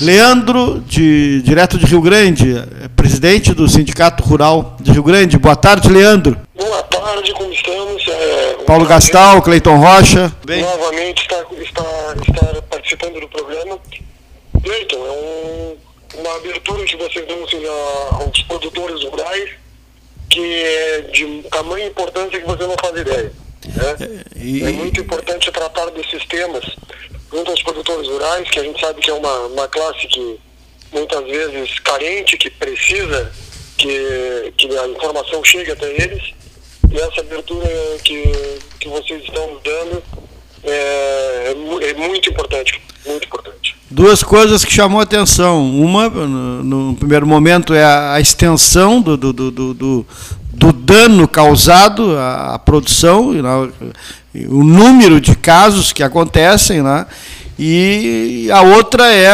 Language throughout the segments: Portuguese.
Leandro, de, direto de Rio Grande, presidente do Sindicato Rural de Rio Grande. Boa tarde, Leandro. Boa tarde, como estamos? É, Paulo Gastal, Cleiton Rocha. Bem. Novamente está, está, está participando do programa. Cleiton, é um, uma abertura que vocês dão assim, aos produtores rurais que é de tamanha importância que você não faz ideia. Né? E... É muito importante tratar desses temas junto aos produtores rurais, que a gente sabe que é uma, uma classe que muitas vezes carente, que precisa que, que a informação chegue até eles. E essa abertura que, que vocês estão dando é, é, é muito importante, muito importante. Duas coisas que chamou a atenção. Uma, no, no primeiro momento, é a, a extensão do, do, do, do, do dano causado à, produção, o número de casos que acontecem, né, e a outra é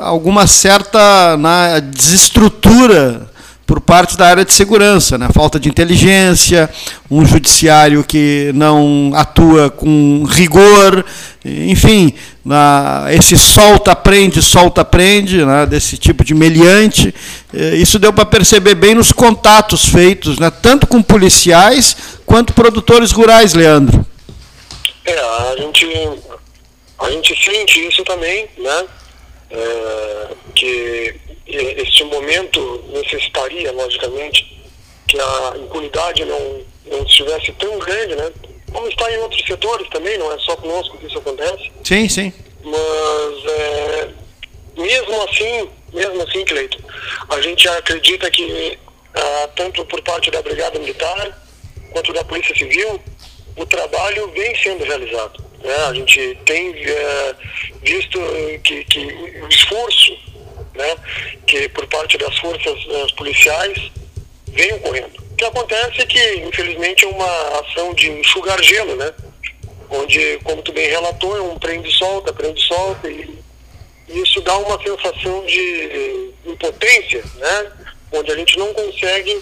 alguma certa na desestrutura por parte da área de segurança, né? falta de inteligência, um judiciário que não atua com rigor, enfim, na, esse solta-prende, solta-prende, né? desse tipo de meliante. Eh, isso deu para perceber bem nos contatos feitos, né? tanto com policiais quanto produtores rurais, Leandro. É, a gente, a gente sente isso também, né? É, que este momento necessitaria, logicamente, que a impunidade não, não estivesse tão grande, né? Como está em outros setores também, não é só conosco que isso acontece. Sim, sim. Mas é, mesmo assim, mesmo assim, Cleito, a gente acredita que ah, tanto por parte da Brigada Militar quanto da Polícia Civil, o trabalho vem sendo realizado. Né? A gente tem é, visto que, que o esforço né, que por parte das forças uh, policiais vem ocorrendo. O que acontece é que, infelizmente, é uma ação de enxugar gelo, né? Onde, como tu bem relatou, é um prende-solta, prende-solta, e isso dá uma sensação de impotência, né? Onde a gente não consegue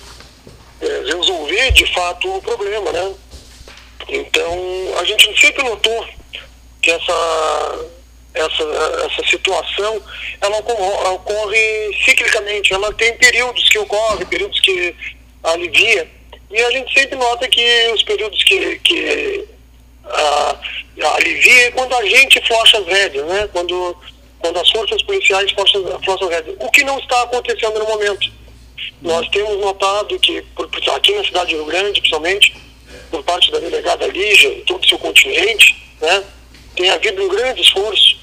é, resolver de fato o problema, né? Então, a gente sempre notou que essa essa, essa situação, ela ocorre, ocorre ciclicamente, ela tem períodos que ocorre, períodos que alivia, e a gente sempre nota que os períodos que, que a, alivia é quando a gente flocha as rédeas, né? quando, quando as forças policiais flocham, flocham as rédeas, o que não está acontecendo no momento. Nós temos notado que, por, aqui na cidade de Rio Grande, principalmente, por parte da delegada Lígia e todo o seu continente, né, tem havido um grande esforço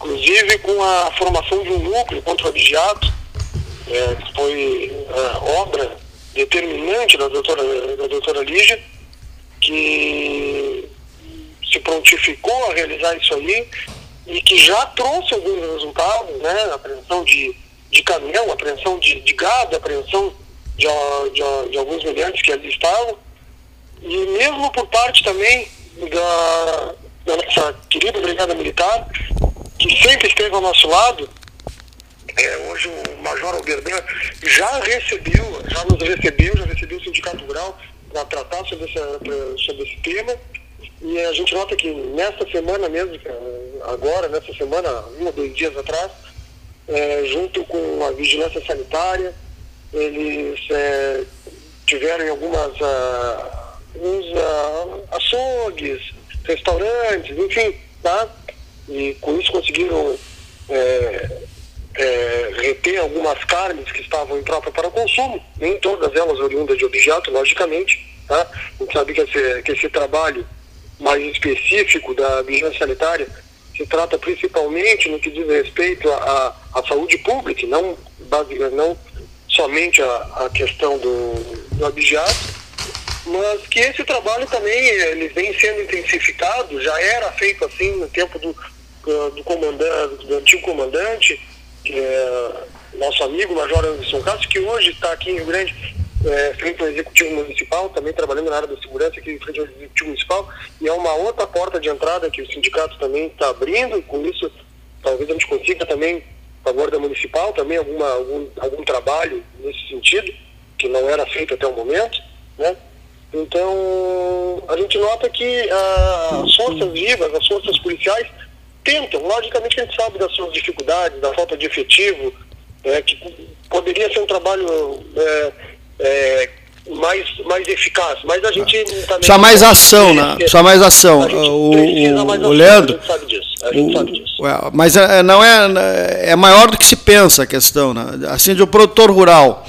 inclusive com a formação de um núcleo contra o abigeato, é, que foi é, obra determinante da doutora, da doutora Lígia, que se prontificou a realizar isso aí e que já trouxe alguns resultados, né? Apreensão de, de caminhão, apreensão de, de gado, apreensão de, de, de alguns meliantes que ali estavam. E mesmo por parte também da, da nossa querida Brigada Militar, que sempre esteve ao nosso lado, é, hoje o Major Alberdan já recebeu, já nos recebeu, já recebeu o Sindicato Rural para tratar sobre, essa, sobre esse tema. E a gente nota que nesta semana mesmo, agora, nessa semana, um ou dois dias atrás, é, junto com a vigilância sanitária, eles é, tiveram em algumas uh, uns, uh, açougues, restaurantes, enfim, tá? E com isso conseguiram é, é, reter algumas carnes que estavam troca para consumo, nem todas elas oriundas de objeto, logicamente. Tá? A gente sabe que esse, que esse trabalho mais específico da vigilância sanitária se trata principalmente no que diz respeito à, à saúde pública, não, não somente a, a questão do, do objeto, mas que esse trabalho também ele vem sendo intensificado, já era feito assim no tempo do, do comandante, do antigo comandante, que é nosso amigo, Major Anderson Castro, que hoje está aqui em Rio Grande, é, frente ao Executivo Municipal, também trabalhando na área da segurança aqui frente ao Executivo Municipal, e é uma outra porta de entrada que o sindicato também está abrindo, e com isso talvez a gente consiga também, a favor da Municipal, também alguma, algum, algum trabalho nesse sentido, que não era feito até o momento, né? Então, a gente nota que ah, as forças vivas, as forças policiais, tentam. Logicamente a gente sabe das suas dificuldades, da falta de efetivo, é, que poderia ser um trabalho é, é, mais, mais eficaz. Mas a gente também. Precisa mais ação, né? Precisa mais ação. O, o, o Leandro. A gente sabe disso. A gente o, sabe disso. É, mas é, não é, é maior do que se pensa a questão. Né? Assim, de um produtor rural.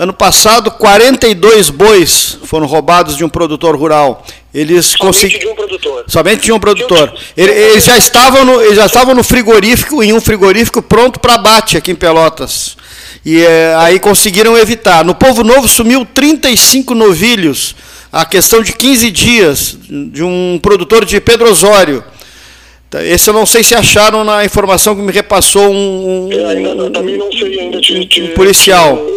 Ano passado, 42 bois foram roubados de um produtor rural. Eles Somente de um produtor. Somente de um produtor. Eles já estavam no, eles já estavam no frigorífico, em um frigorífico pronto para abate aqui em Pelotas. E é, aí conseguiram evitar. No Povo Novo sumiu 35 novilhos, a questão de 15 dias, de um produtor de Pedro Osório. Tá, esse eu não sei se acharam na informação que me repassou um, um, ainda te, te, um policial.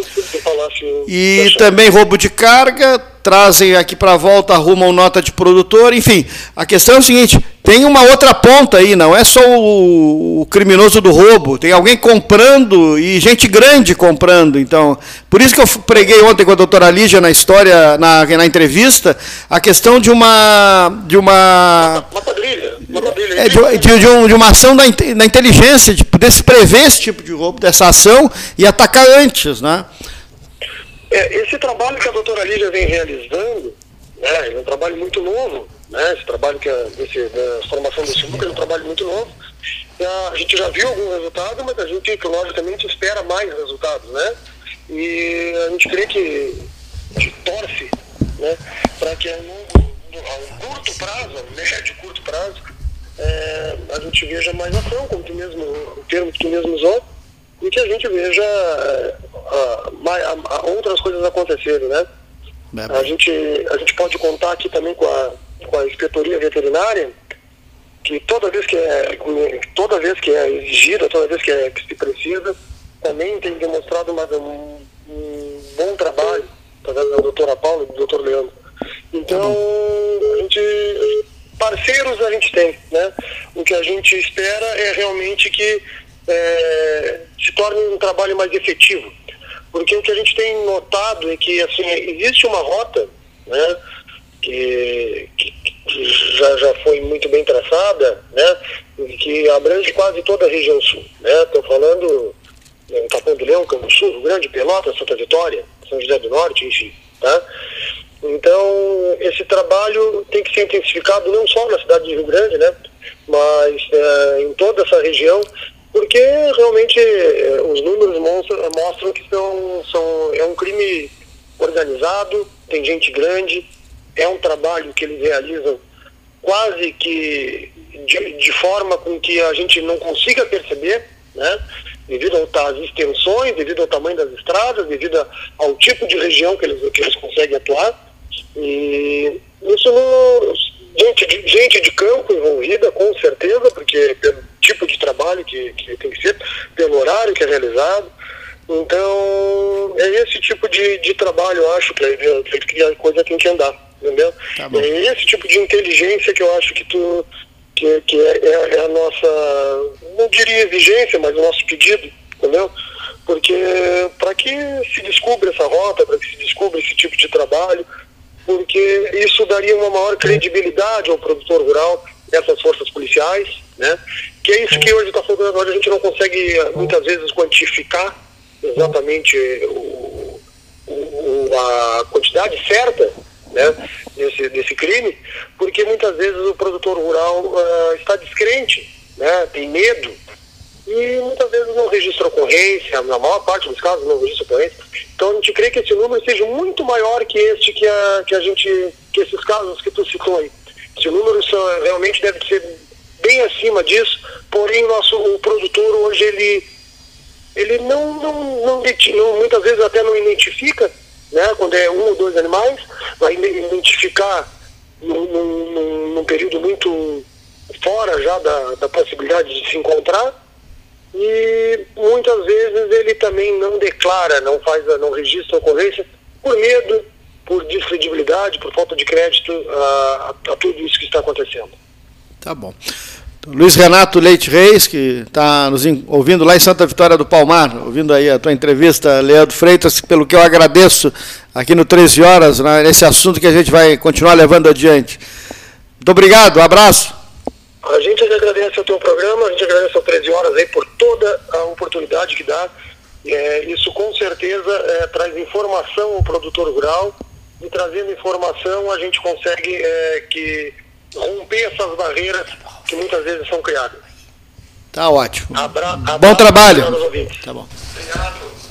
E também roubo de carga, trazem aqui para volta, arrumam nota de produtor, enfim. A questão é o seguinte: tem uma outra ponta aí, não é só o, o, criminoso do roubo, tem alguém comprando e gente grande comprando. Então, por isso que eu preguei ontem com a doutora Lígia na história, na, na entrevista, a questão de uma. De uma. É, de, de, de, um, de, uma ação da, da inteligência, de poder se prever esse tipo de roubo, dessa ação e atacar antes, né? É, esse trabalho que a doutora Lígia vem realizando, né, é um trabalho muito novo, né, esse trabalho que a, esse, da formação desse núcleo é um trabalho muito novo. A gente já viu algum resultado, mas a gente, logicamente, espera mais resultados, né? E a gente crê que, que torce né, para que a, longo, a curto prazo, a médio curto prazo, é, a gente veja mais ação, como tu mesmo, o termo que tu mesmo usou, e que a gente veja uh, outras coisas acontecerem, né? É a gente, a gente pode contar aqui também com a, com a inspetoria veterinária, que toda vez que é, toda vez que é exigida, toda vez que, é, que se precisa, também tem demonstrado uma, um, um bom trabalho, através da doutora Paula e do doutor Leandro. Então, a gente, parceiros a gente tem, né? O que a gente espera é realmente que é, se torne um trabalho mais efetivo. Porque o que a gente tem notado é que assim, existe uma rota né, que, que, que já, já foi muito bem traçada, né, que abrange quase toda a região sul. Estou né? falando em Capão do Leão, Campo Sul, Grande, Pelotas, Santa Vitória, São José do Norte, enfim. Tá? Então, esse trabalho tem que ser intensificado não só na cidade de Rio Grande, né, mas é, em toda essa região, porque realmente os números mostram, mostram que são, são, é um crime organizado, tem gente grande, é um trabalho que eles realizam quase que de, de forma com que a gente não consiga perceber, né? devido às extensões, devido ao tamanho das estradas, devido ao tipo de região que eles, que eles conseguem atuar. E isso não, gente, de, gente de campo envolvida, com certeza, porque pelo tipo de trabalho que, que tem que ser, pelo horário que é realizado. Então, é esse tipo de, de trabalho, eu acho, que, que a coisa tem que andar, entendeu? Tá é esse tipo de inteligência que eu acho que tu que, que é, é, é, a nossa, não diria exigência, mas o nosso pedido, entendeu? Porque para que se descubra essa rota, para que se descubra esse tipo de trabalho, porque isso daria uma maior credibilidade ao produtor rural, essas forças policiais, né? Que é isso que hoje está hoje a gente não consegue muitas vezes quantificar exatamente o, o, a quantidade certa né, desse, desse crime, porque muitas vezes o produtor rural uh, está descrente, né, tem medo, e muitas vezes não registra ocorrência, na maior parte dos casos não registra ocorrência. Então a gente crê que esse número seja muito maior que este que a, que a gente, que esses casos que tu citou aí. Esse número são, realmente deve ser bem acima disso, porém nosso o produtor hoje ele, ele não, não, não, não muitas vezes até não identifica, né, quando é um ou dois animais, vai identificar num, num, num período muito fora já da, da possibilidade de se encontrar. E muitas vezes ele também não declara, não faz, não registra a ocorrência por medo, por descredibilidade, por falta de crédito a, a, a tudo isso que está acontecendo. Tá bom. Luiz Renato Leite Reis, que está nos ouvindo lá em Santa Vitória do Palmar, ouvindo aí a tua entrevista, Leandro Freitas, pelo que eu agradeço aqui no 13 Horas, né, nesse assunto que a gente vai continuar levando adiante. Muito obrigado, um abraço. A gente agradece o teu programa, a gente agradece ao 13 Horas aí por toda a oportunidade que dá. É, isso com certeza é, traz informação ao produtor rural e trazendo informação a gente consegue é, que romper essas barreiras que muitas vezes são criadas. Tá ótimo. Abra, Bom trabalho. para os ouvintes. Tá bom. Obrigado.